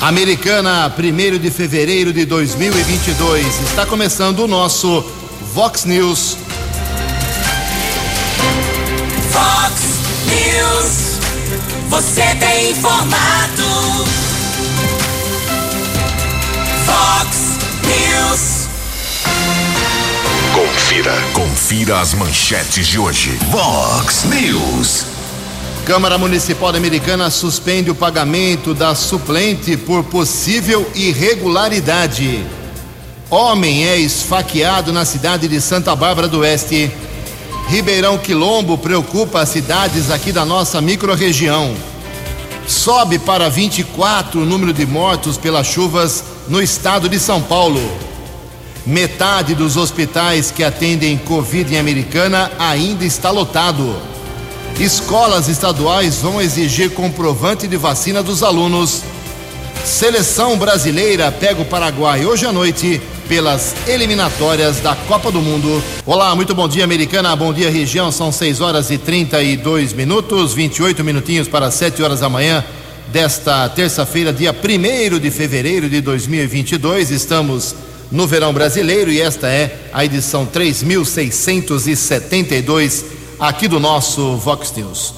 Americana, 1 de fevereiro de 2022. Está começando o nosso Vox News. Vox News. Você tem informado. Vox News. Confira, confira as manchetes de hoje. Vox News. Câmara Municipal Americana suspende o pagamento da suplente por possível irregularidade. Homem é esfaqueado na cidade de Santa Bárbara do Oeste. Ribeirão Quilombo preocupa as cidades aqui da nossa microrregião. Sobe para 24 o número de mortos pelas chuvas no estado de São Paulo. Metade dos hospitais que atendem Covid em Americana ainda está lotado. Escolas estaduais vão exigir comprovante de vacina dos alunos. Seleção brasileira pega o Paraguai hoje à noite pelas eliminatórias da Copa do Mundo. Olá, muito bom dia, americana. Bom dia, região. São 6 horas e 32 minutos, 28 minutinhos para 7 horas da manhã desta terça-feira, dia 1 de fevereiro de 2022. Estamos no verão brasileiro e esta é a edição 3672 aqui do nosso Vox News.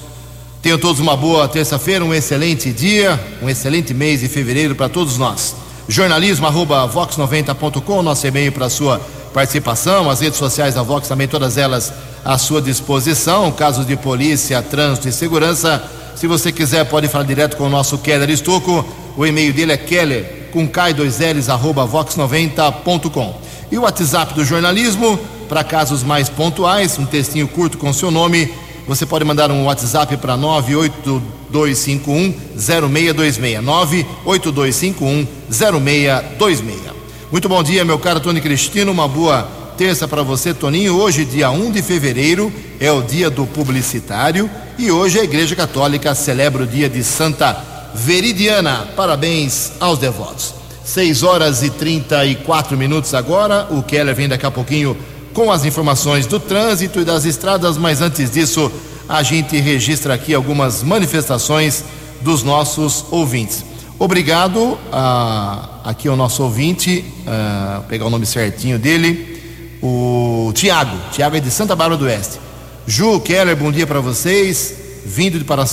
Tenham todos uma boa terça-feira, um excelente dia, um excelente mês de fevereiro para todos nós. Jornalismo arroba vox90.com, nosso e-mail para sua participação, as redes sociais da Vox também, todas elas à sua disposição, casos de polícia, trânsito e segurança. Se você quiser, pode falar direto com o nosso Keller Estocco. O e-mail dele é keller com K2Ls arroba vox90.com. E o WhatsApp do jornalismo, para casos mais pontuais, um textinho curto com seu nome, você pode mandar um WhatsApp para 98251 0626. 98251 0626. Muito bom dia, meu caro Tony Cristino. Uma boa terça para você, Toninho. Hoje, dia 1 de fevereiro, é o dia do publicitário e hoje a Igreja Católica celebra o dia de Santa Veridiana. Parabéns aos devotos. 6 horas e 34 minutos agora. O Keller vem daqui a pouquinho com as informações do trânsito e das estradas, mas antes disso, a gente registra aqui algumas manifestações dos nossos ouvintes. Obrigado a, aqui ao nosso ouvinte, a, pegar o nome certinho dele, o Tiago. Tiago é de Santa Bárbara do Oeste. Ju Keller, bom dia para vocês. Vindo para, uh,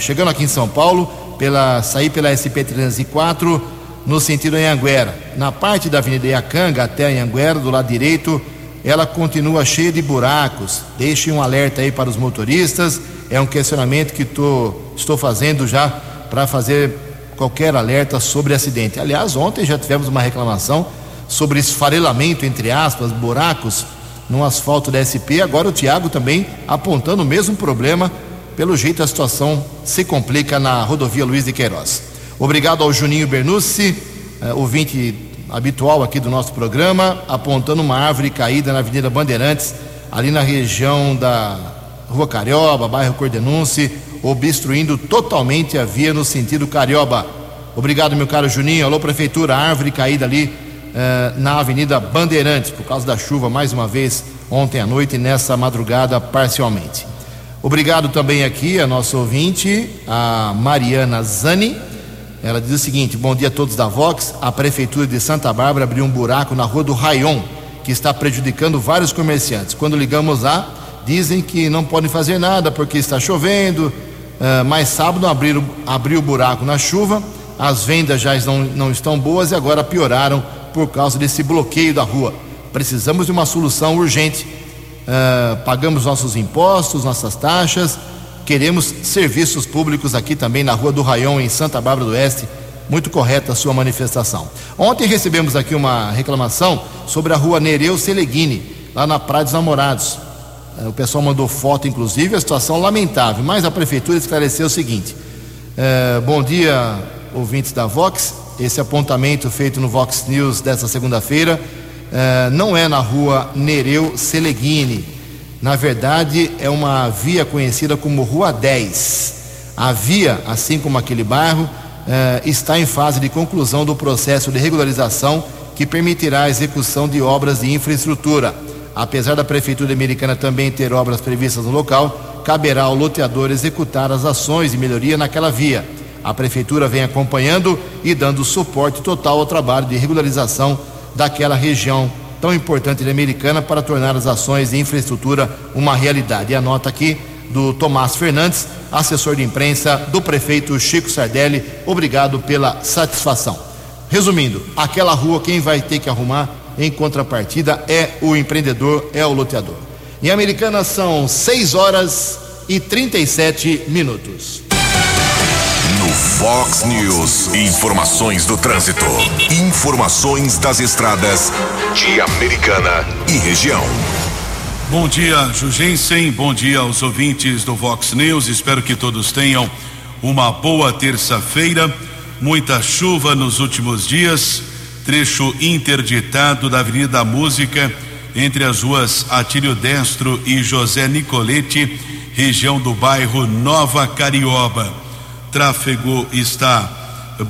chegando aqui em São Paulo, pela sair pela SP 304 no sentido Anhanguera. Na parte da Avenida Iacanga até Anhanguera, do lado direito, ela continua cheia de buracos. Deixe um alerta aí para os motoristas. É um questionamento que tô, estou fazendo já para fazer qualquer alerta sobre acidente. Aliás, ontem já tivemos uma reclamação sobre esfarelamento, entre aspas, buracos no asfalto da SP. Agora o Tiago também apontando o mesmo problema. Pelo jeito a situação se complica na rodovia Luiz de Queiroz. Obrigado ao Juninho Bernucci, eh, ouvinte habitual aqui do nosso programa, apontando uma árvore caída na Avenida Bandeirantes, ali na região da Rua Carioba, bairro Cordenunce, obstruindo totalmente a via no sentido Carioba. Obrigado, meu caro Juninho. Alô, Prefeitura, árvore caída ali eh, na Avenida Bandeirantes, por causa da chuva, mais uma vez, ontem à noite e nessa madrugada, parcialmente. Obrigado também aqui a nossa ouvinte, a Mariana Zani ela diz o seguinte: Bom dia a todos da Vox. A Prefeitura de Santa Bárbara abriu um buraco na rua do Rayon, que está prejudicando vários comerciantes. Quando ligamos lá, dizem que não podem fazer nada porque está chovendo. Uh, mas sábado abriram, abriu o buraco na chuva, as vendas já não, não estão boas e agora pioraram por causa desse bloqueio da rua. Precisamos de uma solução urgente. Uh, pagamos nossos impostos, nossas taxas Queremos serviços públicos aqui também na Rua do Raião, em Santa Bárbara do Oeste. Muito correta a sua manifestação. Ontem recebemos aqui uma reclamação sobre a Rua Nereu Seleguini, lá na Praia dos Namorados. É, o pessoal mandou foto, inclusive, a situação lamentável, mas a prefeitura esclareceu o seguinte: é, Bom dia, ouvintes da Vox. Esse apontamento feito no Vox News desta segunda-feira é, não é na rua Nereu Seleguini, na verdade, é uma via conhecida como Rua 10. A via, assim como aquele bairro, eh, está em fase de conclusão do processo de regularização que permitirá a execução de obras de infraestrutura. Apesar da Prefeitura Americana também ter obras previstas no local, caberá ao loteador executar as ações de melhoria naquela via. A prefeitura vem acompanhando e dando suporte total ao trabalho de regularização daquela região tão importante de Americana para tornar as ações de infraestrutura uma realidade. E a nota aqui do Tomás Fernandes, assessor de imprensa do prefeito Chico Sardelli. Obrigado pela satisfação. Resumindo, aquela rua quem vai ter que arrumar em contrapartida é o empreendedor, é o loteador. Em Americana são 6 horas e 37 minutos. Fox News, informações do trânsito, informações das estradas de Americana e região. Bom dia, Jugensen. Bom dia aos ouvintes do Vox News. Espero que todos tenham uma boa terça-feira. Muita chuva nos últimos dias. Trecho interditado da Avenida Música entre as ruas Atílio Destro e José Nicolete, região do bairro Nova Carioba. Tráfego está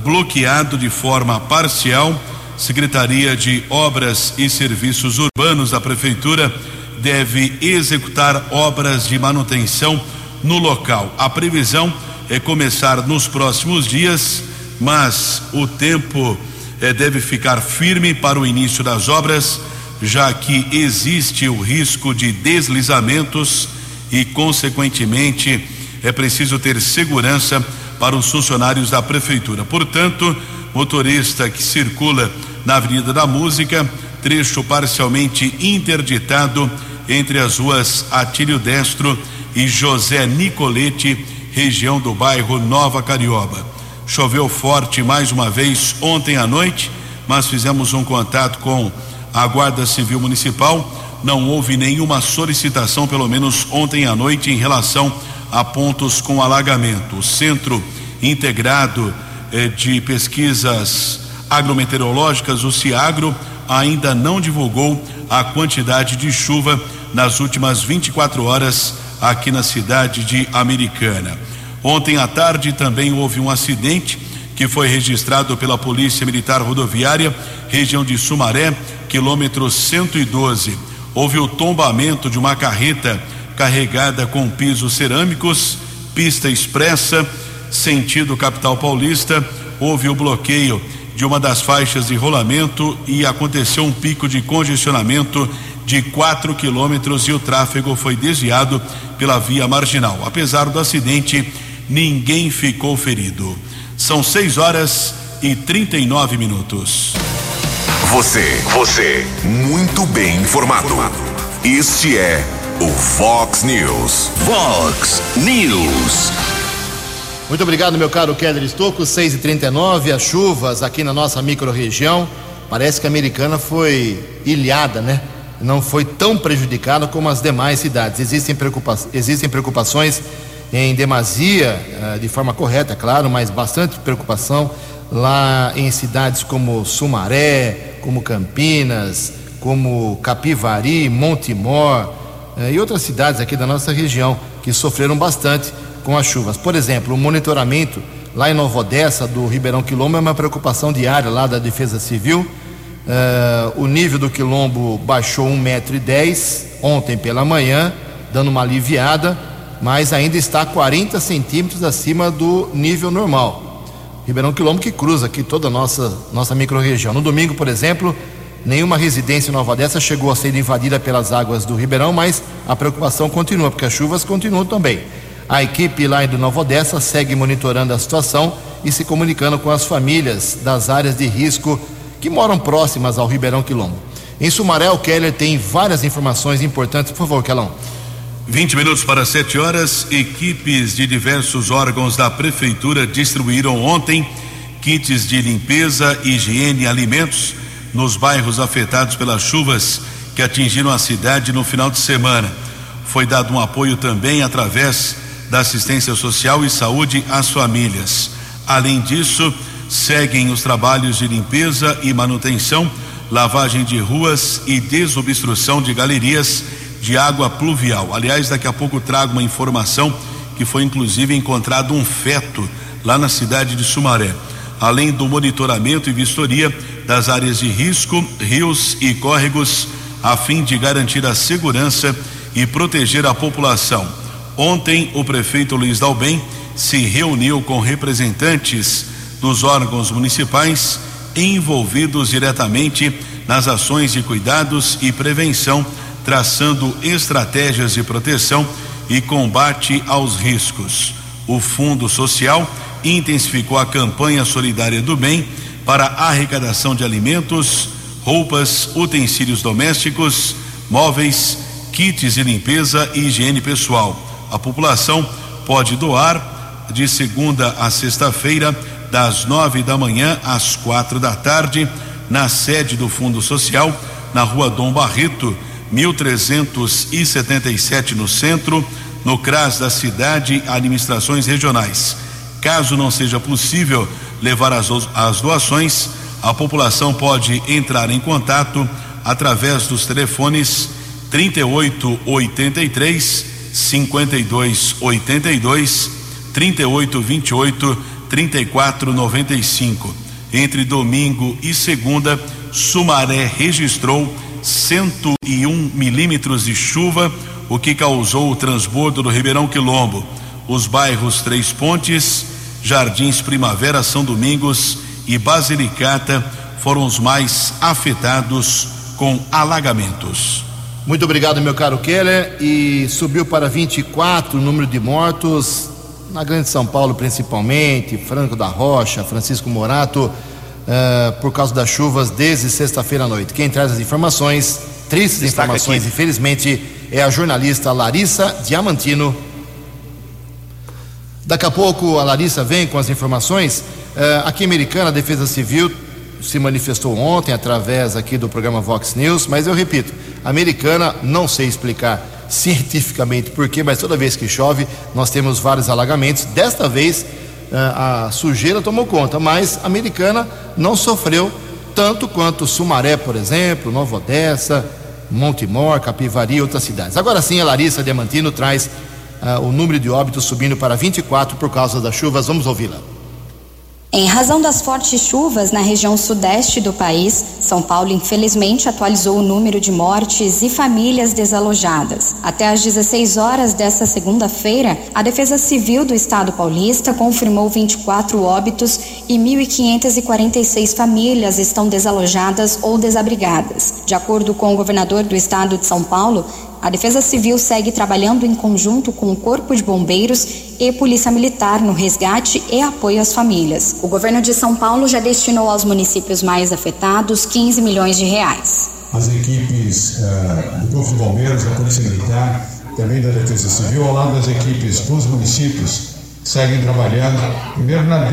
bloqueado de forma parcial. Secretaria de Obras e Serviços Urbanos da Prefeitura deve executar obras de manutenção no local. A previsão é começar nos próximos dias, mas o tempo eh, deve ficar firme para o início das obras, já que existe o risco de deslizamentos e, consequentemente, é preciso ter segurança para os funcionários da prefeitura. Portanto, motorista que circula na Avenida da Música, trecho parcialmente interditado entre as ruas Atílio Destro e José Nicolete, região do bairro Nova Carioba. Choveu forte mais uma vez ontem à noite, mas fizemos um contato com a Guarda Civil Municipal. Não houve nenhuma solicitação, pelo menos ontem à noite, em relação a pontos com alagamento. O Centro Integrado eh, de Pesquisas Agrometeorológicas, o CIAGRO, ainda não divulgou a quantidade de chuva nas últimas 24 horas aqui na cidade de Americana. Ontem à tarde também houve um acidente que foi registrado pela Polícia Militar Rodoviária, região de Sumaré, quilômetro 112. Houve o tombamento de uma carreta carregada com pisos cerâmicos, pista expressa, sentido capital paulista. Houve o bloqueio de uma das faixas de rolamento e aconteceu um pico de congestionamento de 4 quilômetros e o tráfego foi desviado pela via marginal. Apesar do acidente, ninguém ficou ferido. São 6 horas e 39 minutos. Você, você, muito bem informado. Este é o Fox News. Fox News. Muito obrigado, meu caro Keller Estocco. 6 e 39 as chuvas aqui na nossa microrregião. Parece que a americana foi ilhada, né? Não foi tão prejudicada como as demais cidades. Existem, preocupa existem preocupações em demasia, uh, de forma correta, claro, mas bastante preocupação lá em cidades como Sumaré, como Campinas, como Capivari, Montemor e outras cidades aqui da nossa região que sofreram bastante com as chuvas. Por exemplo, o monitoramento lá em Nova Odessa, do Ribeirão Quilombo, é uma preocupação diária lá da Defesa Civil. Uh, o nível do quilombo baixou um metro e dez ontem pela manhã, dando uma aliviada, mas ainda está 40 centímetros acima do nível normal. Ribeirão Quilombo que cruza aqui toda a nossa, nossa microrregião. No domingo, por exemplo, nenhuma residência em Nova Odessa chegou a ser invadida pelas águas do Ribeirão, mas a preocupação continua, porque as chuvas continuam também. A equipe lá do Nova Odessa segue monitorando a situação e se comunicando com as famílias das áreas de risco que moram próximas ao Ribeirão Quilombo. Em Sumaré, o Keller tem várias informações importantes. Por favor, Kelão. 20 minutos para 7 horas. Equipes de diversos órgãos da Prefeitura distribuíram ontem kits de limpeza, higiene e alimentos nos bairros afetados pelas chuvas que atingiram a cidade no final de semana. Foi dado um apoio também através da assistência social e saúde às famílias. Além disso, seguem os trabalhos de limpeza e manutenção, lavagem de ruas e desobstrução de galerias de água pluvial. Aliás, daqui a pouco trago uma informação que foi inclusive encontrado um feto lá na cidade de Sumaré. Além do monitoramento e vistoria das áreas de risco, rios e córregos, a fim de garantir a segurança e proteger a população. Ontem, o prefeito Luiz Dalbem se reuniu com representantes dos órgãos municipais envolvidos diretamente nas ações de cuidados e prevenção, traçando estratégias de proteção e combate aos riscos. O Fundo Social intensificou a campanha solidária do bem para arrecadação de alimentos, roupas, utensílios domésticos, móveis, kits de limpeza e higiene pessoal. A população pode doar de segunda a sexta-feira, das nove da manhã às quatro da tarde, na sede do Fundo Social, na rua Dom Barreto, 1377, no centro, no CRAS da cidade, administrações regionais. Caso não seja possível levar as, as doações, a população pode entrar em contato através dos telefones 3883 5282 3828 3495. Entre domingo e segunda, Sumaré registrou 101 milímetros de chuva, o que causou o transbordo do Ribeirão Quilombo. Os bairros Três Pontes, Jardins Primavera, São Domingos e Basilicata foram os mais afetados com alagamentos. Muito obrigado, meu caro Keller. E subiu para 24 o número de mortos na Grande São Paulo, principalmente, Franco da Rocha, Francisco Morato, uh, por causa das chuvas desde sexta-feira à noite. Quem traz as informações, tristes Destaca informações, aqui. infelizmente, é a jornalista Larissa Diamantino. Daqui a pouco a Larissa vem com as informações. Uh, aqui em Americana, a Defesa Civil se manifestou ontem através aqui do programa Vox News, mas eu repito, a Americana não sei explicar cientificamente por quê, mas toda vez que chove nós temos vários alagamentos. Desta vez eh, a sujeira tomou conta, mas a Americana não sofreu tanto quanto Sumaré, por exemplo, Nova Odessa, Montemor, Capivari e outras cidades. Agora sim, a Larissa Diamantino traz uh, o número de óbitos subindo para 24 por causa das chuvas. Vamos ouvi-la. Em razão das fortes chuvas na região sudeste do país, São Paulo infelizmente atualizou o número de mortes e famílias desalojadas. Até às 16 horas desta segunda-feira, a Defesa Civil do Estado paulista confirmou 24 óbitos e 1.546 famílias estão desalojadas ou desabrigadas. De acordo com o governador do estado de São Paulo, a Defesa Civil segue trabalhando em conjunto com o Corpo de Bombeiros e Polícia Militar no resgate e apoio às famílias. O governo de São Paulo já destinou aos municípios mais afetados 15 milhões de reais. As equipes uh, do Corpo de Bombeiros, da Polícia Militar, também da Defesa Civil, ao lado das equipes dos municípios, seguem trabalhando, primeiro na,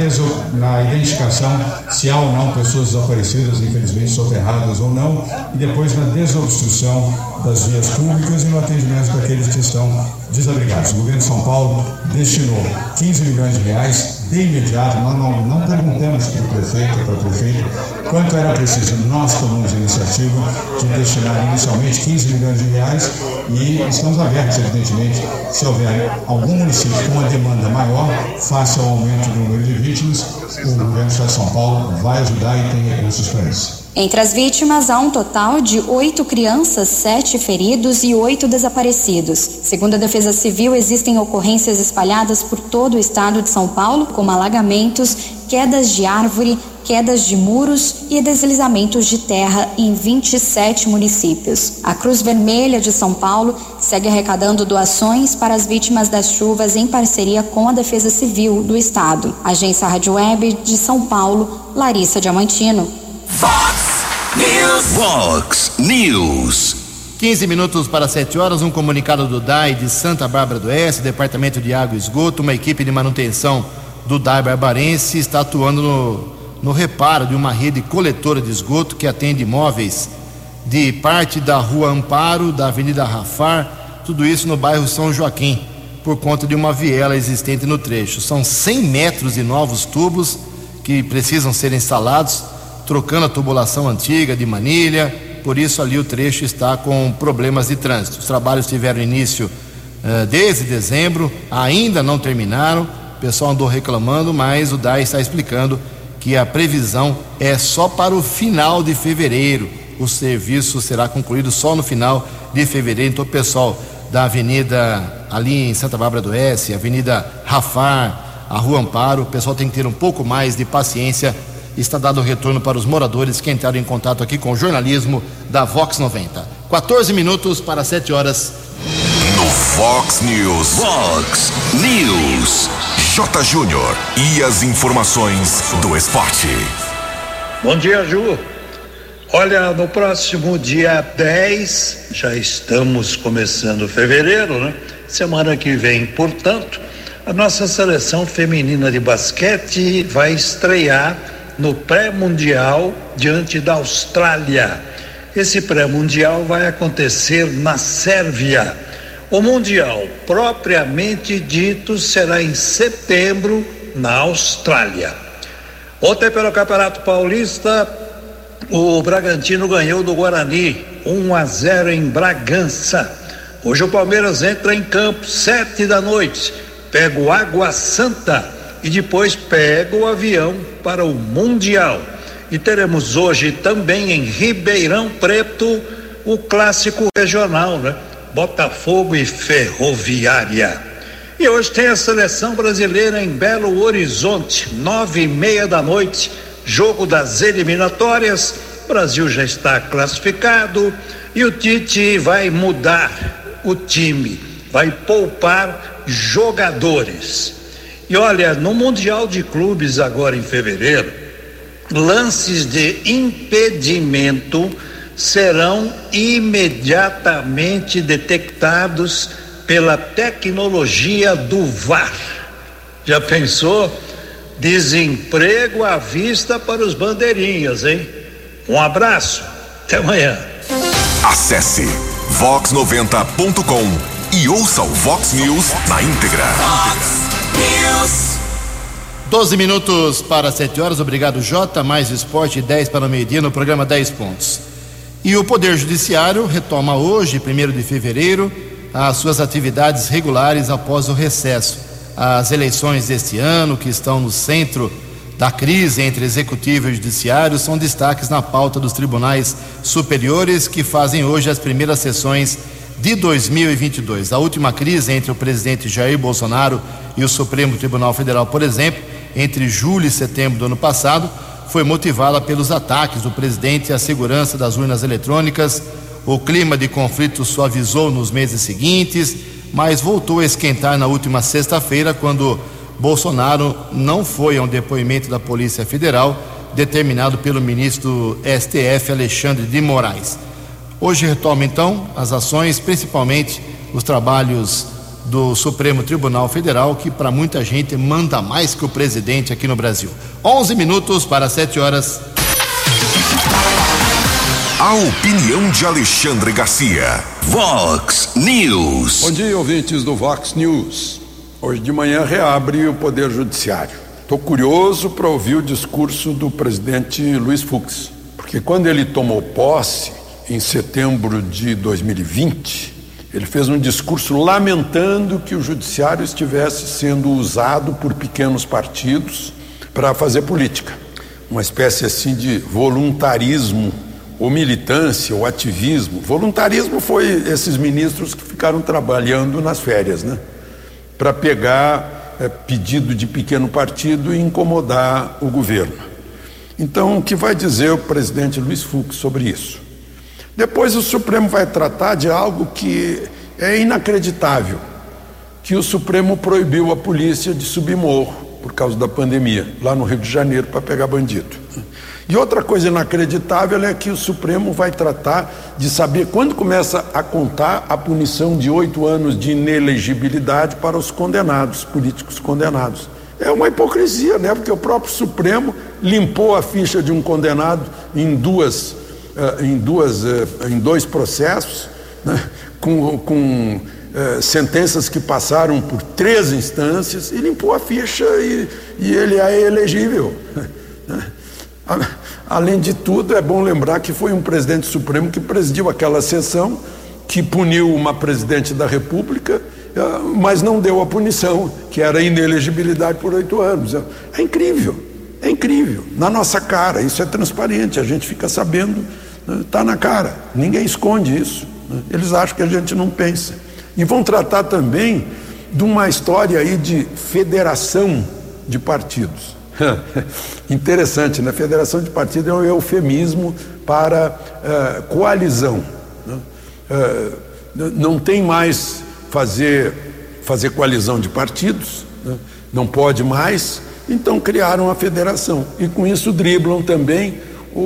na identificação se há ou não pessoas desaparecidas, infelizmente soterradas ou não, e depois na desobstrução das vias públicas e no atendimento daqueles que estão desabrigados. O governo de São Paulo destinou 15 milhões de reais de imediato, nós não, não perguntamos para o prefeito, para o prefeito, quanto era preciso. Nós tomamos a iniciativa de destinar inicialmente 15 milhões de reais e estamos abertos, evidentemente, se houver algum município com uma demanda maior, face ao aumento do número de vítimas, o governo de São Paulo vai ajudar e tem recursos para isso. Entre as vítimas, há um total de oito crianças, sete feridos e oito desaparecidos. Segundo a Defesa Civil, existem ocorrências espalhadas por todo o estado de São Paulo, como alagamentos, quedas de árvore, quedas de muros e deslizamentos de terra em 27 municípios. A Cruz Vermelha de São Paulo segue arrecadando doações para as vítimas das chuvas em parceria com a Defesa Civil do Estado. Agência Rádio Web de São Paulo, Larissa Diamantino. News. Fox News. 15 minutos para 7 horas, um comunicado do DAI de Santa Bárbara do Oeste, Departamento de Água e Esgoto, uma equipe de manutenção do DAI Barbarense está atuando no, no reparo de uma rede coletora de esgoto que atende imóveis de parte da Rua Amparo, da Avenida Rafar, tudo isso no bairro São Joaquim, por conta de uma viela existente no trecho. São 100 metros de novos tubos que precisam ser instalados trocando a tubulação antiga de manilha, por isso ali o trecho está com problemas de trânsito. Os trabalhos tiveram início uh, desde dezembro, ainda não terminaram, o pessoal andou reclamando, mas o DAI está explicando que a previsão é só para o final de fevereiro. O serviço será concluído só no final de fevereiro. Então, o pessoal da avenida ali em Santa Bárbara do Oeste, Avenida Rafar, a Rua Amparo. O pessoal tem que ter um pouco mais de paciência. Está dado o retorno para os moradores que entraram em contato aqui com o jornalismo da Vox 90. 14 minutos para 7 horas. No Fox News. Fox News. J. Júnior. E as informações do esporte. Bom dia, Ju. Olha, no próximo dia 10, já estamos começando fevereiro, né? Semana que vem, portanto, a nossa seleção feminina de basquete vai estrear no pré-mundial diante da Austrália. Esse pré-mundial vai acontecer na Sérvia. O mundial propriamente dito será em setembro na Austrália. Ontem pelo Campeonato Paulista, o Bragantino ganhou do Guarani 1 a 0 em Bragança. Hoje o Palmeiras entra em campo sete da noite, pega o Água Santa e depois pega o avião para o Mundial. E teremos hoje também em Ribeirão Preto o clássico regional, né? Botafogo e Ferroviária. E hoje tem a seleção brasileira em Belo Horizonte, nove e meia da noite, jogo das eliminatórias. O Brasil já está classificado e o Tite vai mudar o time, vai poupar jogadores. E olha, no Mundial de Clubes agora em fevereiro, lances de impedimento serão imediatamente detectados pela tecnologia do VAR. Já pensou? Desemprego à vista para os bandeirinhas, hein? Um abraço, até amanhã. Acesse vox90.com e ouça o Vox News na íntegra. Fox News. 12 minutos para 7 horas, obrigado Jota, mais esporte 10 para o meio-dia no programa 10 pontos. E o Poder Judiciário retoma hoje, 1 de fevereiro, as suas atividades regulares após o recesso. As eleições deste ano, que estão no centro da crise entre executivo e judiciário, são destaques na pauta dos tribunais superiores que fazem hoje as primeiras sessões de 2022. A última crise entre o presidente Jair Bolsonaro e o Supremo Tribunal Federal, por exemplo, entre julho e setembro do ano passado, foi motivada pelos ataques do presidente à segurança das urnas eletrônicas. O clima de conflito suavizou nos meses seguintes, mas voltou a esquentar na última sexta-feira, quando Bolsonaro não foi a um depoimento da Polícia Federal, determinado pelo ministro STF Alexandre de Moraes. Hoje retoma então as ações, principalmente os trabalhos do Supremo Tribunal Federal, que para muita gente manda mais que o presidente aqui no Brasil. 11 minutos para 7 horas. A opinião de Alexandre Garcia. Vox News. Bom dia, ouvintes do Vox News. Hoje de manhã reabre o Poder Judiciário. Estou curioso para ouvir o discurso do presidente Luiz Fux, porque quando ele tomou posse, em setembro de 2020, ele fez um discurso lamentando que o judiciário estivesse sendo usado por pequenos partidos para fazer política. Uma espécie assim de voluntarismo, ou militância, ou ativismo. Voluntarismo foi esses ministros que ficaram trabalhando nas férias, né? Para pegar é, pedido de pequeno partido e incomodar o governo. Então, o que vai dizer o presidente Luiz Fux sobre isso? Depois o Supremo vai tratar de algo que é inacreditável, que o Supremo proibiu a polícia de subir morro por causa da pandemia, lá no Rio de Janeiro, para pegar bandido. E outra coisa inacreditável é que o Supremo vai tratar de saber quando começa a contar a punição de oito anos de inelegibilidade para os condenados, políticos condenados. É uma hipocrisia, né? Porque o próprio Supremo limpou a ficha de um condenado em duas, em duas, uh, em dois processos, né? com, com uh, sentenças que passaram por três instâncias e limpou a ficha e, e ele é elegível. Né? Além de tudo, é bom lembrar que foi um presidente supremo que presidiu aquela sessão, que puniu uma presidente da República, eh, mas não deu a punição, que era inelegibilidade por oito anos. É incrível, é incrível. Na nossa cara, isso é transparente, a gente fica sabendo, está né? na cara, ninguém esconde isso. Né? Eles acham que a gente não pensa. E vão tratar também de uma história aí de federação de partidos. Interessante, né? Federação de partidos é um eufemismo para uh, coalizão. Né? Uh, não tem mais fazer, fazer coalizão de partidos, né? não pode mais, então criaram a federação. E com isso driblam também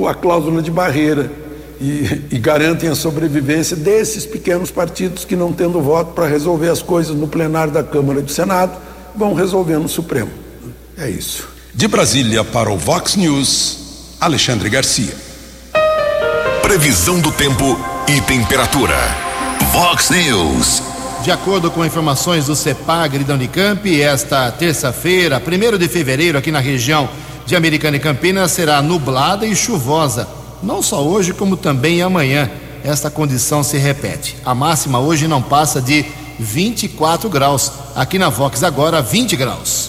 a cláusula de barreira e, e garantem a sobrevivência desses pequenos partidos que, não tendo voto para resolver as coisas no plenário da Câmara e do Senado, vão resolver no Supremo. É isso. De Brasília para o Vox News, Alexandre Garcia. Previsão do tempo e temperatura. Vox News. De acordo com informações do CEPAG da Unicamp, esta terça-feira, 1 de fevereiro, aqui na região de Americana e Campinas, será nublada e chuvosa. Não só hoje, como também amanhã. Esta condição se repete. A máxima hoje não passa de 24 graus. Aqui na Vox agora 20 graus.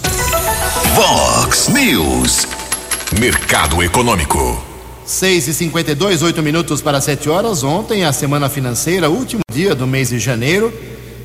Vox News. Mercado Econômico. 6 e 52 8 minutos para 7 horas. Ontem, a semana financeira, último dia do mês de janeiro,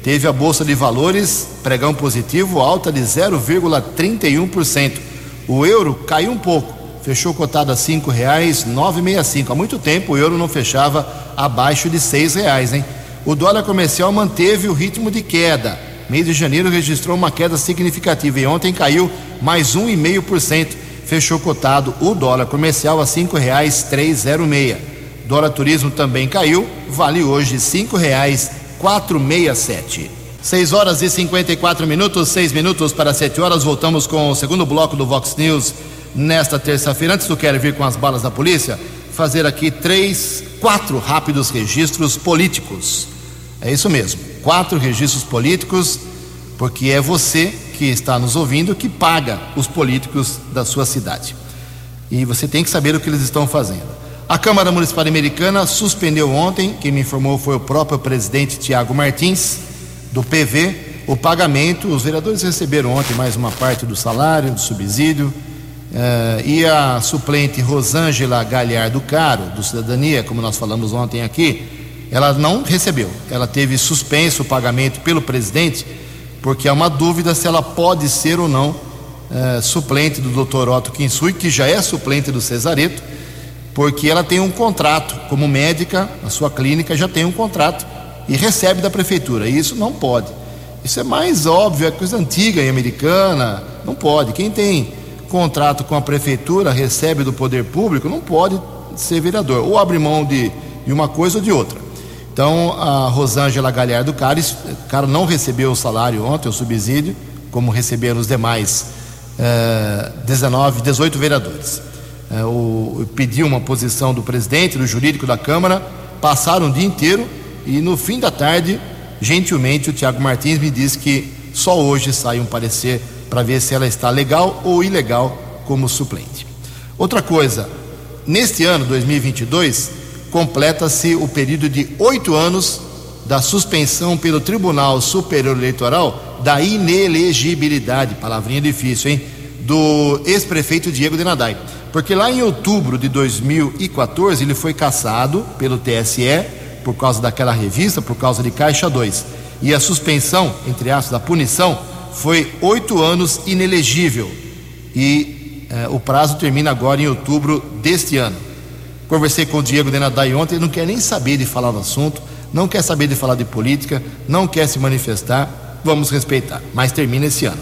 teve a Bolsa de Valores, pregão positivo, alta de 0,31%. O euro caiu um pouco, fechou cotado a cinco reais nove Há muito tempo o euro não fechava abaixo de seis reais, hein? O dólar comercial manteve o ritmo de queda. Mês de janeiro registrou uma queda significativa e ontem caiu mais um e meio por cento. Fechou cotado o dólar comercial a cinco reais três zero meia. Dólar turismo também caiu, vale hoje cinco reais quatro meia sete. 6 horas e 54 minutos, 6 minutos para 7 horas. Voltamos com o segundo bloco do Vox News nesta terça-feira. Antes do Quero vir com as balas da polícia, fazer aqui três, quatro rápidos registros políticos. É isso mesmo, quatro registros políticos, porque é você que está nos ouvindo que paga os políticos da sua cidade. E você tem que saber o que eles estão fazendo. A Câmara Municipal Americana suspendeu ontem, quem me informou foi o próprio presidente Tiago Martins, do PV, o pagamento. Os vereadores receberam ontem mais uma parte do salário, do subsídio Uh, e a suplente Rosângela Galhardo Caro, do Cidadania, como nós falamos ontem aqui, ela não recebeu. Ela teve suspenso o pagamento pelo presidente, porque há uma dúvida se ela pode ser ou não uh, suplente do Dr. Otto Kinsui, que já é suplente do Cesareto, porque ela tem um contrato como médica, a sua clínica já tem um contrato e recebe da prefeitura. E isso não pode. Isso é mais óbvio, é coisa antiga e americana, não pode. Quem tem contrato com a prefeitura, recebe do poder público, não pode ser vereador. Ou abre mão de, de uma coisa ou de outra. Então, a Rosângela Galhardo Cares, cara não recebeu o salário ontem, o subsídio, como receberam os demais eh, 19, 18 vereadores. Eh, o, pediu uma posição do presidente, do jurídico da Câmara, passaram o dia inteiro e no fim da tarde, gentilmente, o Tiago Martins me disse que só hoje sai um parecer para ver se ela está legal ou ilegal como suplente. Outra coisa, neste ano 2022, completa-se o período de oito anos da suspensão pelo Tribunal Superior Eleitoral da inelegibilidade, palavrinha difícil, hein? Do ex-prefeito Diego de Nadai. Porque lá em outubro de 2014 ele foi cassado pelo TSE por causa daquela revista, por causa de Caixa 2. E a suspensão, entre aspas, da punição, foi oito anos inelegível e eh, o prazo termina agora em outubro deste ano. Conversei com o Diego Denadai ontem, ele não quer nem saber de falar do assunto, não quer saber de falar de política, não quer se manifestar, vamos respeitar, mas termina esse ano.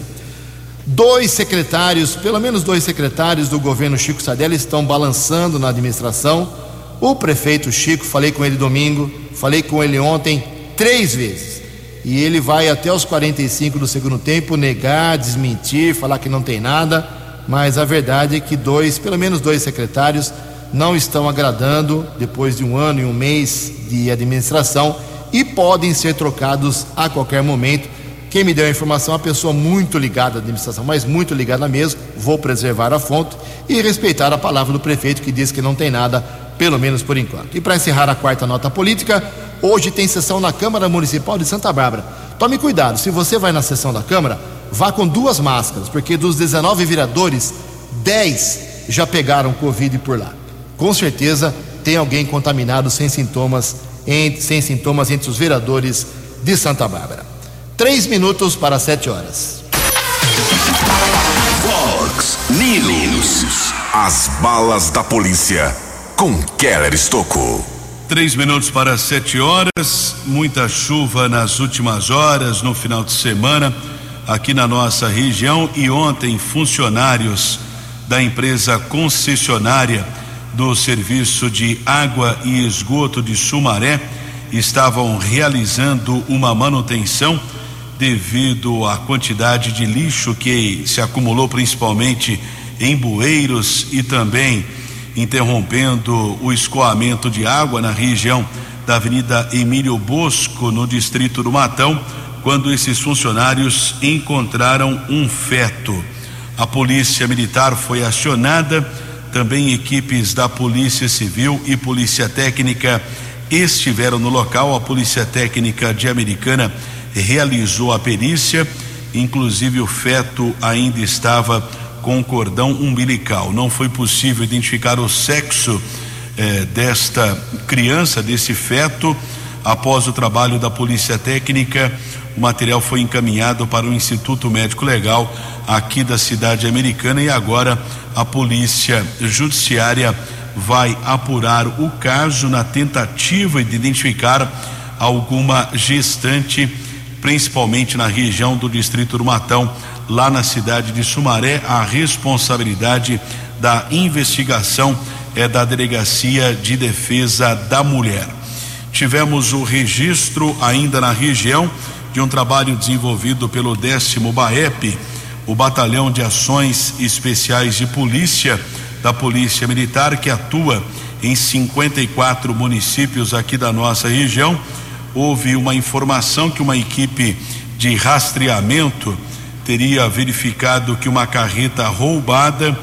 Dois secretários, pelo menos dois secretários do governo Chico Sardelli estão balançando na administração. O prefeito Chico, falei com ele domingo, falei com ele ontem três vezes e ele vai até os 45 do segundo tempo negar, desmentir, falar que não tem nada, mas a verdade é que dois, pelo menos dois secretários, não estão agradando depois de um ano e um mês de administração e podem ser trocados a qualquer momento. Quem me deu a informação é uma pessoa muito ligada à administração, mas muito ligada mesmo. Vou preservar a fonte e respeitar a palavra do prefeito que diz que não tem nada, pelo menos por enquanto. E para encerrar a quarta nota política, Hoje tem sessão na Câmara Municipal de Santa Bárbara. Tome cuidado, se você vai na sessão da Câmara, vá com duas máscaras, porque dos 19 vereadores, 10 já pegaram Covid por lá. Com certeza tem alguém contaminado sem sintomas, em, sem sintomas entre os vereadores de Santa Bárbara. Três minutos para sete horas. Voz News. As balas da polícia com Keller Estocou. Três minutos para sete horas, muita chuva nas últimas horas, no final de semana, aqui na nossa região. E ontem, funcionários da empresa concessionária do Serviço de Água e Esgoto de Sumaré estavam realizando uma manutenção devido à quantidade de lixo que se acumulou principalmente em bueiros e também interrompendo o escoamento de água na região da Avenida Emílio Bosco, no distrito do Matão, quando esses funcionários encontraram um feto. A Polícia Militar foi acionada, também equipes da Polícia Civil e Polícia Técnica estiveram no local. A Polícia Técnica de Americana realizou a perícia, inclusive o feto ainda estava com cordão umbilical. Não foi possível identificar o sexo eh, desta criança, desse feto. Após o trabalho da Polícia Técnica, o material foi encaminhado para o Instituto Médico Legal aqui da cidade americana e agora a Polícia Judiciária vai apurar o caso na tentativa de identificar alguma gestante, principalmente na região do Distrito do Matão, lá na cidade de Sumaré. A responsabilidade da investigação é da Delegacia de Defesa da Mulher. Tivemos o registro ainda na região de um trabalho desenvolvido pelo décimo BAEP, o Batalhão de Ações Especiais de Polícia da Polícia Militar, que atua em 54 municípios aqui da nossa região. Houve uma informação que uma equipe de rastreamento teria verificado que uma carreta roubada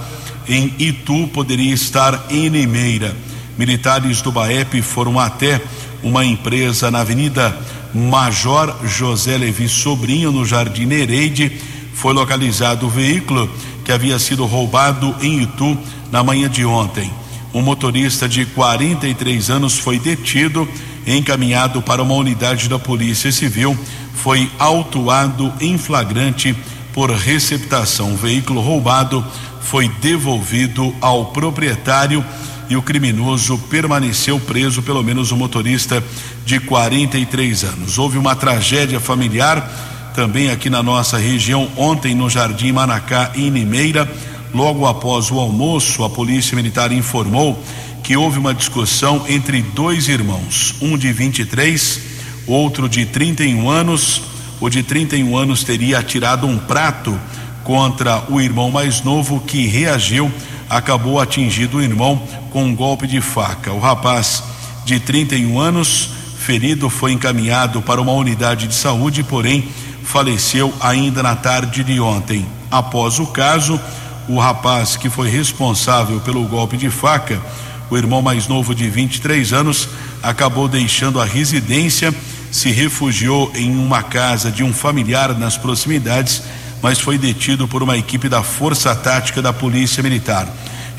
em Itu poderia estar em Limeira. Militares do BAEP foram até uma empresa na Avenida Major José Levi Sobrinho, no Jardim Nereide. Foi localizado o veículo que havia sido roubado em Itu na manhã de ontem. Um motorista de 43 anos foi detido, encaminhado para uma unidade da Polícia Civil, foi autuado em flagrante por receptação. O veículo roubado foi devolvido ao proprietário e o criminoso permaneceu preso, pelo menos o motorista de 43 anos. Houve uma tragédia familiar também aqui na nossa região ontem no Jardim Manacá em Limeira. Logo após o almoço, a Polícia Militar informou que houve uma discussão entre dois irmãos, um de 23, outro de 31 anos. O de 31 anos teria atirado um prato contra o irmão mais novo que reagiu, acabou atingindo o irmão com um golpe de faca. O rapaz de 31 anos, ferido, foi encaminhado para uma unidade de saúde, porém faleceu ainda na tarde de ontem. Após o caso, o rapaz que foi responsável pelo golpe de faca, o irmão mais novo de 23 anos, acabou deixando a residência, se refugiou em uma casa de um familiar nas proximidades, mas foi detido por uma equipe da Força Tática da Polícia Militar.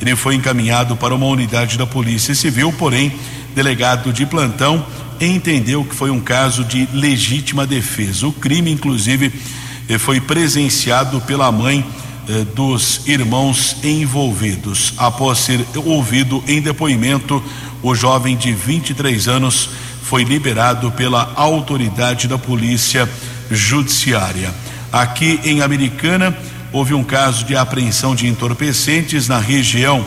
Ele foi encaminhado para uma unidade da Polícia Civil, porém, delegado de plantão entendeu que foi um caso de legítima defesa. O crime, inclusive, eh, foi presenciado pela mãe eh, dos irmãos envolvidos. Após ser ouvido em depoimento, o jovem de 23 anos foi liberado pela autoridade da Polícia Judiciária. Aqui em Americana, houve um caso de apreensão de entorpecentes na região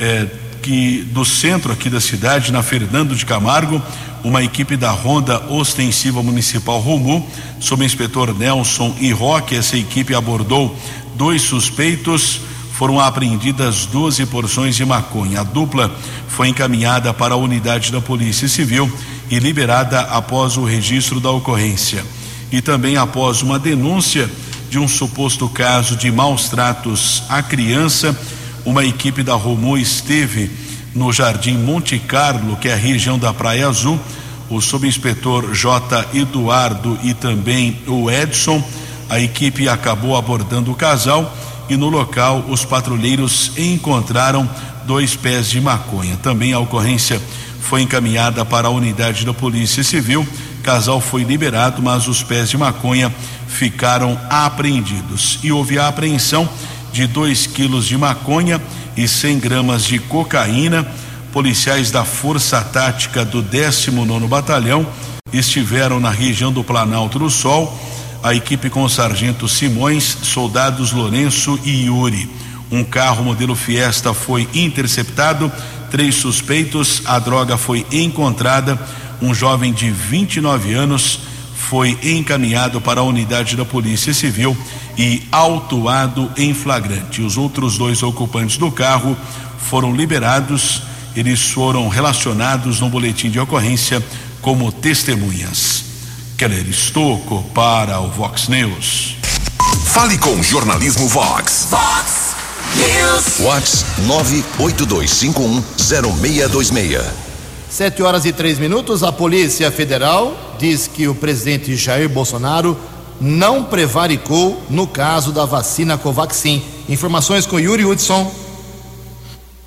eh, que do centro aqui da cidade, na Fernando de Camargo, uma equipe da Ronda Ostensiva Municipal Romu, sob o inspetor Nelson e Roque, essa equipe abordou dois suspeitos, foram apreendidas 12 porções de maconha. A dupla foi encaminhada para a unidade da Polícia Civil e liberada após o registro da ocorrência. E também após uma denúncia de um suposto caso de maus tratos à criança, uma equipe da Romu esteve no Jardim Monte Carlo, que é a região da Praia Azul. O subinspetor J. Eduardo e também o Edson a equipe acabou abordando o casal e no local os patrulheiros encontraram dois pés de maconha. Também a ocorrência foi encaminhada para a unidade da Polícia Civil. Casal foi liberado, mas os pés de maconha ficaram apreendidos. E houve a apreensão de 2 quilos de maconha e 100 gramas de cocaína. Policiais da Força Tática do 19 Batalhão estiveram na região do Planalto do Sol. A equipe com o sargento Simões, soldados Lourenço e Yuri. Um carro modelo Fiesta foi interceptado, três suspeitos, a droga foi encontrada. Um jovem de 29 anos foi encaminhado para a unidade da Polícia Civil e autuado em flagrante. Os outros dois ocupantes do carro foram liberados. Eles foram relacionados no boletim de ocorrência como testemunhas. Keller Estocco para o Vox News. Fale com o jornalismo Vox. Vox News. Vox 982510626. Sete horas e três minutos. A Polícia Federal diz que o presidente Jair Bolsonaro não prevaricou no caso da vacina Covaxin. Informações com Yuri Hudson.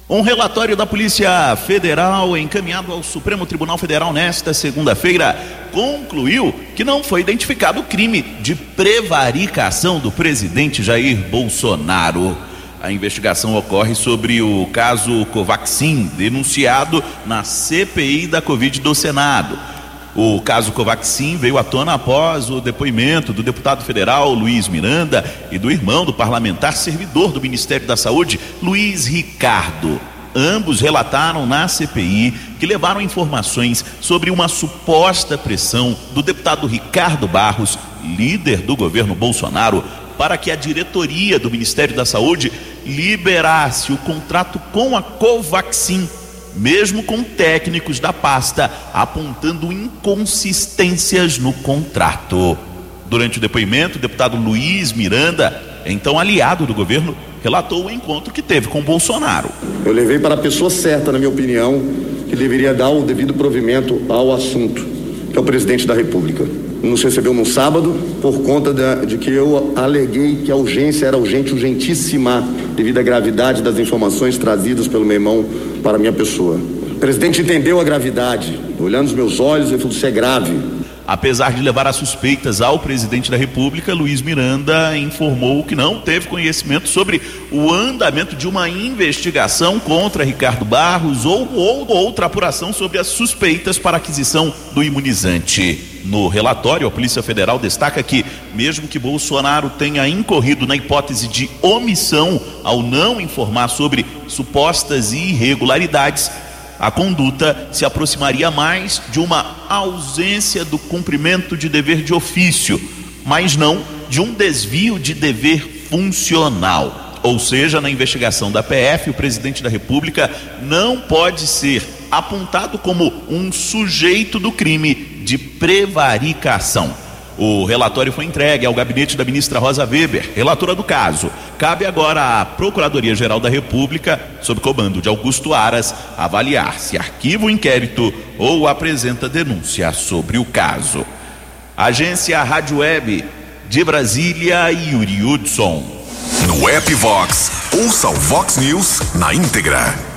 Um relatório da Polícia Federal encaminhado ao Supremo Tribunal Federal nesta segunda-feira concluiu que não foi identificado o crime de prevaricação do presidente Jair Bolsonaro. A investigação ocorre sobre o caso Covaxin, denunciado na CPI da Covid do Senado. O caso Covaxin veio à tona após o depoimento do deputado federal Luiz Miranda e do irmão do parlamentar servidor do Ministério da Saúde, Luiz Ricardo. Ambos relataram na CPI que levaram informações sobre uma suposta pressão do deputado Ricardo Barros, líder do governo Bolsonaro, para que a diretoria do Ministério da Saúde liberasse o contrato com a Covaxin mesmo com técnicos da pasta apontando inconsistências no contrato. Durante o depoimento, o deputado Luiz Miranda, então aliado do governo, relatou o encontro que teve com Bolsonaro. Eu levei para a pessoa certa, na minha opinião, que deveria dar o devido provimento ao assunto, que é o presidente da República. Nos recebeu no sábado por conta de, de que eu aleguei que a urgência era urgente, urgentíssima, devido à gravidade das informações trazidas pelo meu irmão para minha pessoa. O presidente entendeu a gravidade, olhando os meus olhos, ele falou: Isso é grave. Apesar de levar as suspeitas ao presidente da República, Luiz Miranda informou que não teve conhecimento sobre o andamento de uma investigação contra Ricardo Barros ou, ou outra apuração sobre as suspeitas para aquisição do imunizante. No relatório, a Polícia Federal destaca que, mesmo que Bolsonaro tenha incorrido na hipótese de omissão ao não informar sobre supostas irregularidades, a conduta se aproximaria mais de uma ausência do cumprimento de dever de ofício, mas não de um desvio de dever funcional. Ou seja, na investigação da PF, o presidente da República não pode ser apontado como um sujeito do crime de prevaricação. O relatório foi entregue ao gabinete da ministra Rosa Weber, relatora do caso. Cabe agora à Procuradoria-Geral da República, sob comando de Augusto Aras, avaliar se arquiva o inquérito ou apresenta denúncia sobre o caso. Agência Rádio Web de Brasília, Yuri Hudson. No app Vox, ouça o Vox News na íntegra.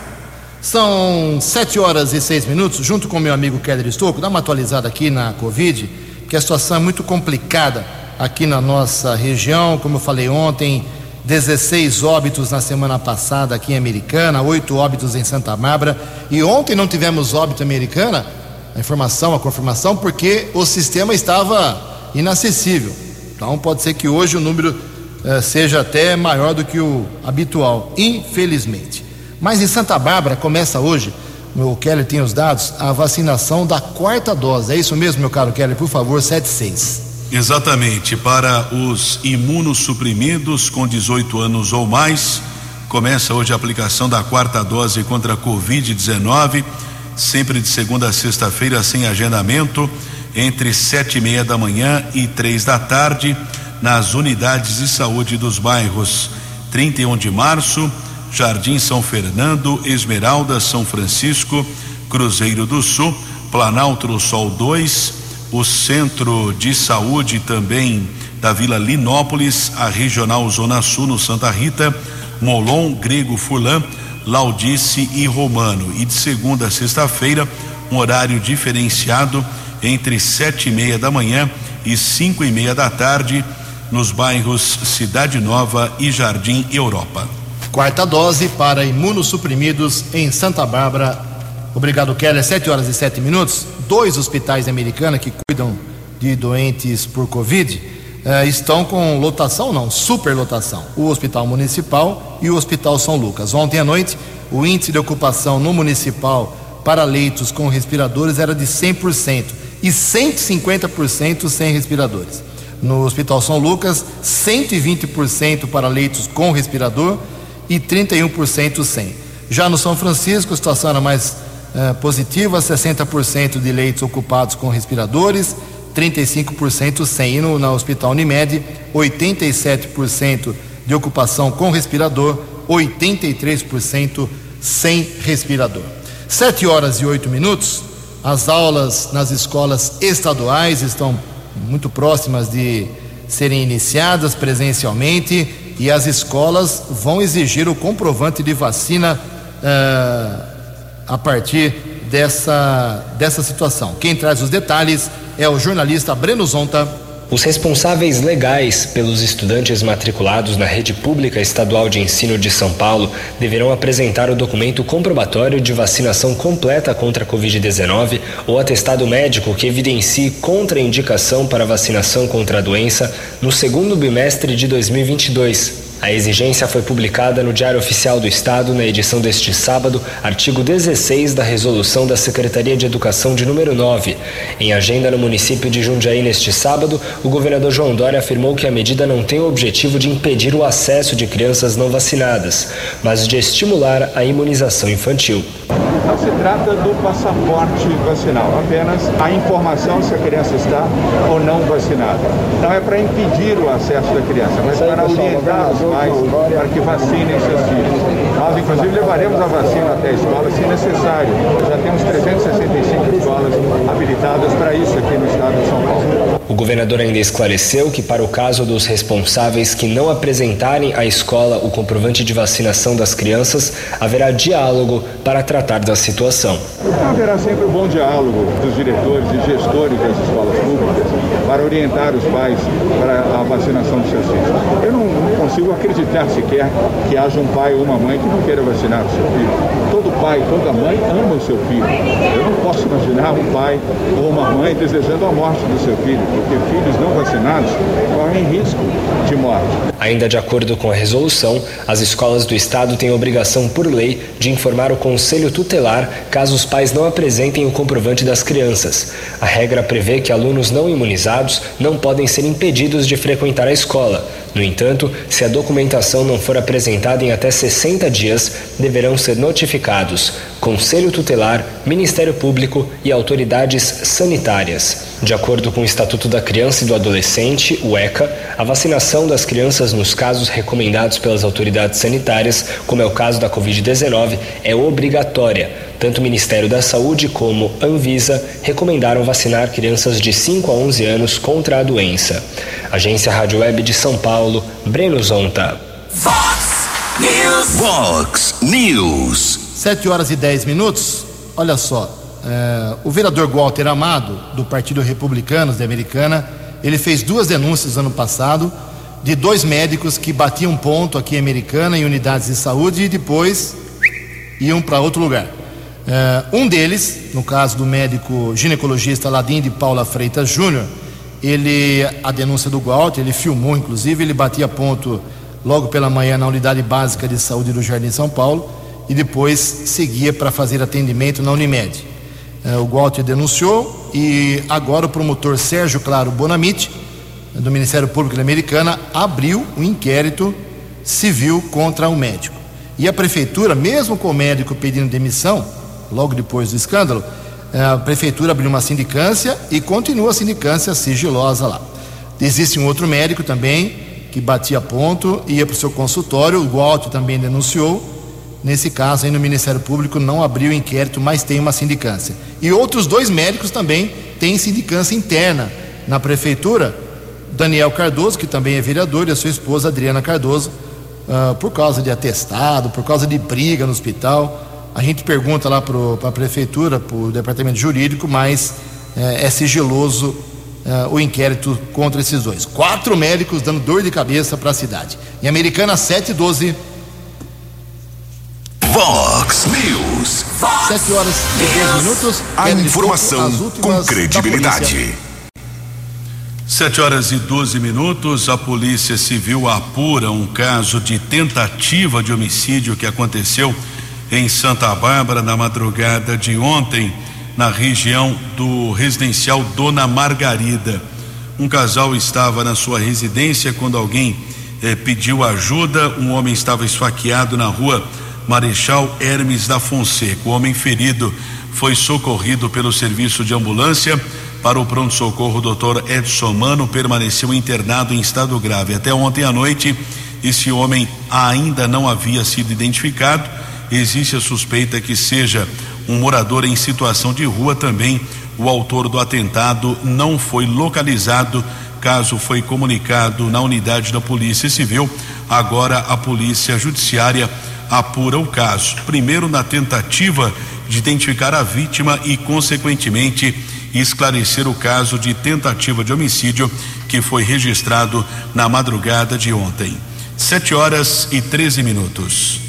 São sete horas e seis minutos, junto com meu amigo Keller Estocco, dá uma atualizada aqui na Covid que a situação é muito complicada aqui na nossa região. Como eu falei ontem, 16 óbitos na semana passada aqui em Americana, 8 óbitos em Santa Bárbara. E ontem não tivemos óbito Americana, a informação, a confirmação, porque o sistema estava inacessível. Então pode ser que hoje o número eh, seja até maior do que o habitual, infelizmente. Mas em Santa Bárbara começa hoje o Keller tem os dados, a vacinação da quarta dose. É isso mesmo, meu caro Keller? Por favor, 76. Exatamente. Para os imunossuprimidos com 18 anos ou mais, começa hoje a aplicação da quarta dose contra a Covid-19, sempre de segunda a sexta-feira, sem agendamento, entre sete e meia da manhã e três da tarde, nas unidades de saúde dos bairros 31 de março. Jardim São Fernando, Esmeralda, São Francisco, Cruzeiro do Sul, Planalto Sol 2, o Centro de Saúde também da Vila Linópolis, a Regional Zona Sul no Santa Rita, Molon, Grego Furlan, Laudice e Romano. E de segunda a sexta-feira, um horário diferenciado entre sete e meia da manhã e cinco e meia da tarde nos bairros Cidade Nova e Jardim Europa. Quarta dose para imunossuprimidos em Santa Bárbara. Obrigado, Keller. Sete horas e sete minutos. Dois hospitais americanos que cuidam de doentes por Covid eh, estão com lotação, não, superlotação. O Hospital Municipal e o Hospital São Lucas. Ontem à noite, o índice de ocupação no Municipal para leitos com respiradores era de 100% e 150% sem respiradores. No Hospital São Lucas, 120% para leitos com respirador e 31% sem. Já no São Francisco, a situação era mais uh, positiva, 60% de leitos ocupados com respiradores, 35% sem. E no, Hospital Unimed, 87% de ocupação com respirador, 83% sem respirador. Sete horas e oito minutos. As aulas nas escolas estaduais estão muito próximas de serem iniciadas presencialmente e as escolas vão exigir o comprovante de vacina uh, a partir dessa, dessa situação. Quem traz os detalhes é o jornalista Breno Zonta. Os responsáveis legais pelos estudantes matriculados na rede pública estadual de ensino de São Paulo deverão apresentar o documento comprobatório de vacinação completa contra a Covid-19 ou atestado médico que evidencie contraindicação para vacinação contra a doença no segundo bimestre de 2022. A exigência foi publicada no Diário Oficial do Estado na edição deste sábado, artigo 16 da resolução da Secretaria de Educação de número 9. Em agenda no município de Jundiaí neste sábado, o governador João Dória afirmou que a medida não tem o objetivo de impedir o acesso de crianças não vacinadas, mas de estimular a imunização infantil. Não se trata do passaporte vacinal, apenas a informação se a criança está ou não vacinada. Não é para impedir o acesso da criança, mas para orientar os pais para que vacinem seus filhos. Nós, inclusive, levaremos a vacina até a escola se necessário. Já temos 365 escolas habilitadas para isso aqui no estado de São Paulo. O governador ainda esclareceu que, para o caso dos responsáveis que não apresentarem à escola o comprovante de vacinação das crianças, haverá diálogo para tratar da situação. Haverá sempre um bom diálogo dos diretores e gestores das escolas públicas para orientar os pais para a vacinação dos seus filhos. Eu não, não consigo acreditar sequer que haja um pai ou uma mãe que não queira vacinar o seu filho. Todo pai, toda mãe ama o seu filho. Eu não posso imaginar um pai ou uma mãe desejando a morte do seu filho, porque filhos não vacinados correm risco de morte. Ainda de acordo com a resolução, as escolas do estado têm obrigação por lei de informar o conselho tutelar caso os pais não apresentem o comprovante das crianças. A regra prevê que alunos não imunizados não podem ser impedidos de frequentar a escola. No entanto, se a documentação não for apresentada em até 60 dias, deverão ser notificados Conselho Tutelar, Ministério Público e autoridades sanitárias. De acordo com o Estatuto da Criança e do Adolescente, o ECA, a vacinação das crianças nos casos recomendados pelas autoridades sanitárias, como é o caso da Covid-19, é obrigatória. Tanto o Ministério da Saúde como Anvisa recomendaram vacinar crianças de 5 a 11 anos contra a doença. Agência Rádio Web de São Paulo, Breno Zonta. Fox News. Fox News. 7 horas e 10 minutos. Olha só, é, o vereador Walter Amado, do Partido Republicanos de Americana, ele fez duas denúncias ano passado de dois médicos que batiam ponto aqui em Americana em unidades de saúde e depois iam para outro lugar. É, um deles, no caso do médico ginecologista Ladim de Paula Freitas Júnior, ele, a denúncia do Walter, ele filmou inclusive, ele batia ponto logo pela manhã na unidade básica de saúde do Jardim São Paulo e depois seguia para fazer atendimento na Unimed. É, o Walter denunciou e agora o promotor Sérgio Claro Bonamite, do Ministério Público da Americana, abriu um inquérito civil contra o médico. E a prefeitura, mesmo com o médico pedindo demissão, logo depois do escândalo, é, a prefeitura abriu uma sindicância e continua a sindicância sigilosa lá. Existe um outro médico também que batia ponto, ia para o seu consultório, o Walter também denunciou Nesse caso, aí no Ministério Público não abriu inquérito, mas tem uma sindicância. E outros dois médicos também têm sindicância interna na prefeitura. Daniel Cardoso, que também é vereador, e a sua esposa Adriana Cardoso, uh, por causa de atestado, por causa de briga no hospital. A gente pergunta lá para a prefeitura, para o departamento jurídico, mas uh, é sigiloso uh, o inquérito contra esses dois. Quatro médicos dando dor de cabeça para a cidade. Em Americana, 7 e 12. Vox News. Vox 7 horas e 10 minutos. A informação com credibilidade. 7 horas e 12 minutos. A Polícia Civil apura um caso de tentativa de homicídio que aconteceu em Santa Bárbara na madrugada de ontem, na região do residencial Dona Margarida. Um casal estava na sua residência quando alguém eh, pediu ajuda. Um homem estava esfaqueado na rua Marechal Hermes da Fonseca. O homem ferido foi socorrido pelo serviço de ambulância para o pronto-socorro. Doutor Edson Mano permaneceu internado em estado grave. Até ontem à noite, esse homem ainda não havia sido identificado existe a suspeita que seja um morador em situação de rua também. O autor do atentado não foi localizado. Caso foi comunicado na unidade da Polícia Civil, agora a Polícia Judiciária apura o caso. Primeiro, na tentativa de identificar a vítima e, consequentemente, esclarecer o caso de tentativa de homicídio que foi registrado na madrugada de ontem. Sete horas e 13 minutos.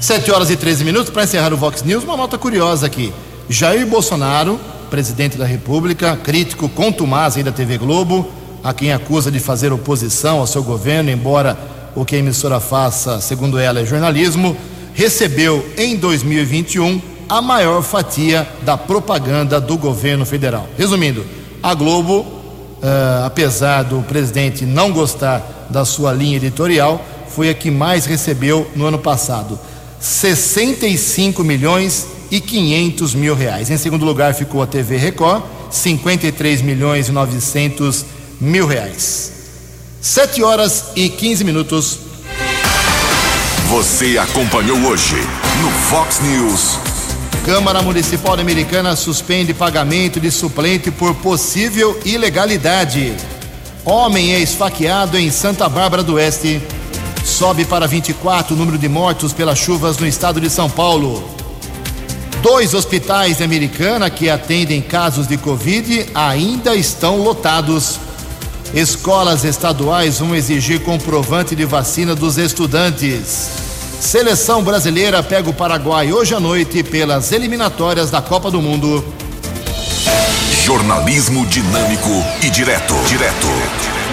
7 horas e 13 minutos para encerrar o Vox News. Uma nota curiosa aqui. Jair Bolsonaro, presidente da República, crítico contumaz aí da TV Globo, a quem acusa de fazer oposição ao seu governo, embora o que a emissora faça, segundo ela, é jornalismo, recebeu em 2021 a maior fatia da propaganda do governo federal. Resumindo, a Globo, uh, apesar do presidente não gostar da sua linha editorial, foi a que mais recebeu no ano passado. 65 milhões e 500 mil reais. Em segundo lugar ficou a TV Record, 53 milhões e 900 mil reais. 7 horas e 15 minutos. Você acompanhou hoje no Fox News. Câmara Municipal Americana suspende pagamento de suplente por possível ilegalidade. Homem é esfaqueado em Santa Bárbara do Oeste. Sobe para 24 o número de mortos pelas chuvas no estado de São Paulo. Dois hospitais de Americana que atendem casos de Covid ainda estão lotados. Escolas estaduais vão exigir comprovante de vacina dos estudantes. Seleção brasileira pega o Paraguai hoje à noite pelas eliminatórias da Copa do Mundo. Jornalismo dinâmico e direto. Direto.